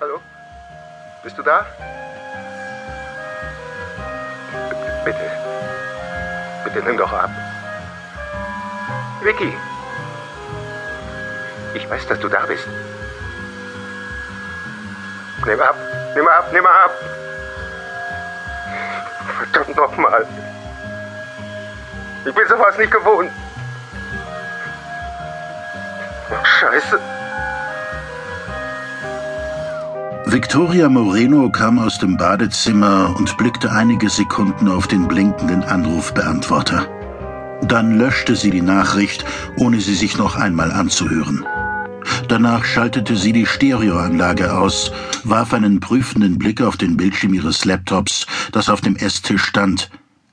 Hallo? Bist du da? Bitte. Bitte nimm doch ab. Vicky! Ich weiß, dass du da bist. Nimm ab, nimm ab, nimm ab! Verdammt nochmal. Ich bin sowas nicht gewohnt. Scheiße. Victoria Moreno kam aus dem Badezimmer und blickte einige Sekunden auf den blinkenden Anrufbeantworter. Dann löschte sie die Nachricht, ohne sie sich noch einmal anzuhören. Danach schaltete sie die Stereoanlage aus, warf einen prüfenden Blick auf den Bildschirm ihres Laptops, das auf dem Esstisch stand,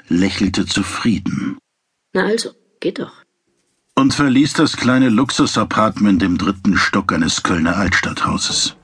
lächelte zufrieden. Na also, geht doch. Und verließ das kleine Luxusapartment im dritten Stock eines Kölner Altstadthauses.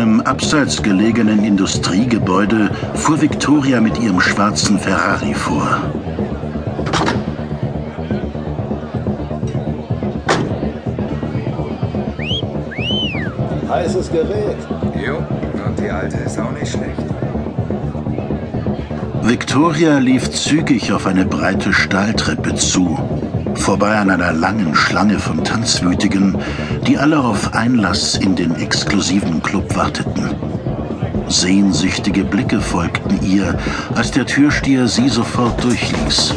Einem abseits gelegenen Industriegebäude fuhr Victoria mit ihrem schwarzen Ferrari vor. Heißes Gerät. Jo, und die alte ist auch nicht schlecht. Victoria lief zügig auf eine breite Stahltreppe zu, vorbei an einer langen Schlange von Tanzwütigen, die alle auf Einlass in den exklusiven Club warteten. Sehnsüchtige Blicke folgten ihr, als der Türsteher sie sofort durchließ.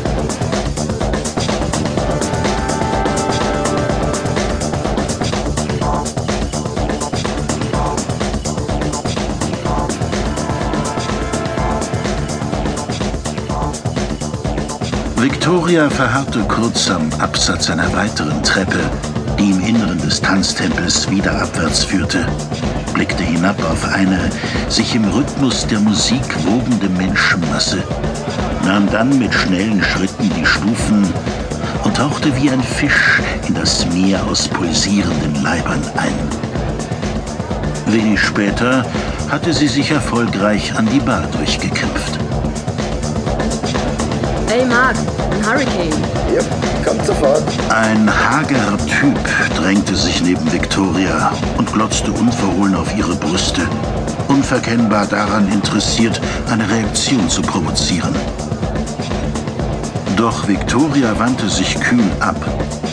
Victoria verharrte kurz am Absatz einer weiteren Treppe, die im Inneren des Tanztempels wieder abwärts führte, blickte hinab auf eine sich im Rhythmus der Musik wogende Menschenmasse, nahm dann mit schnellen Schritten die Stufen und tauchte wie ein Fisch in das Meer aus pulsierenden Leibern ein. Wenig später hatte sie sich erfolgreich an die Bar durchgekämpft. Hey Mark, ein Hurricane. Yep, kommt sofort. Ein hagerer Typ drängte sich neben Victoria und glotzte unverhohlen auf ihre Brüste, unverkennbar daran interessiert, eine Reaktion zu provozieren. Doch Victoria wandte sich kühl ab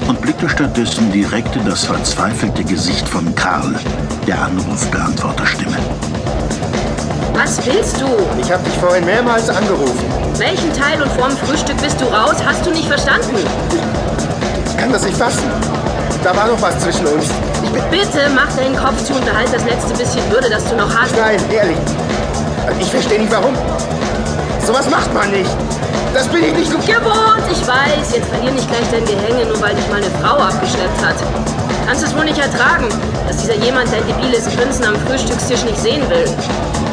und blickte stattdessen direkt in das verzweifelte Gesicht von Karl, der Anrufbeantworterstimme. Was willst du? Ich habe dich vorhin mehrmals angerufen. Welchen Teil und vorm Frühstück bist du raus? Hast du nicht verstanden? Ich kann das nicht fassen. Da war noch was zwischen uns. Bitte mach deinen Kopf zu und behalt das letzte bisschen Würde, das du noch hast. Nein, ehrlich. Ich verstehe nicht warum. Sowas macht man nicht. Das bin ich nicht so... Gewohnt, ich weiß. Jetzt verlier nicht gleich dein Gehänge, nur weil dich mal eine Frau abgeschleppt hat. Kannst es wohl nicht ertragen, dass dieser jemand dein debiles Grinsen am Frühstückstisch nicht sehen will.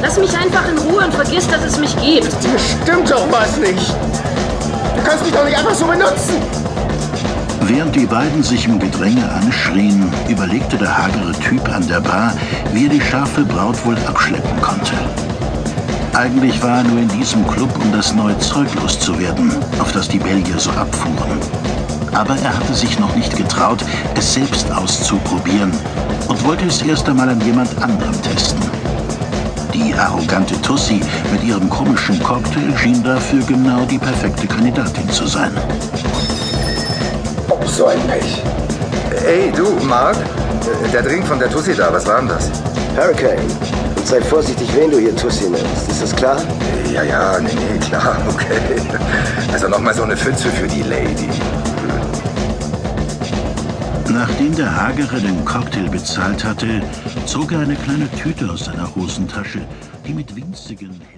Lass mich einfach in Ruhe und vergiss, dass es mich gibt. Dir stimmt doch was nicht. Du kannst mich doch nicht einfach so benutzen. Während die beiden sich im Gedränge anschrien, überlegte der hagere Typ an der Bar, wie er die scharfe Braut wohl abschleppen konnte. Eigentlich war er nur in diesem Club, um das neue Zeug loszuwerden, auf das die Belgier so abfuhren. Aber er hatte sich noch nicht getraut, es selbst auszuprobieren und wollte es erst einmal an jemand anderem testen. Die arrogante Tussi mit ihrem komischen Cocktail schien dafür genau die perfekte Kandidatin zu sein. Oh, so ein Pech. Ey, du, Mark? Der Drink von der Tussi da, was war denn das? Hurricane. Und sei vorsichtig, wen du hier Tussi nennst. Ist das klar? Ja, ja, nee, nee, klar, okay. Also nochmal so eine Pfütze für die Lady. Nachdem der Hagere den Cocktail bezahlt hatte, zog er eine kleine Tüte aus seiner Hosentasche, die mit winzigen, hell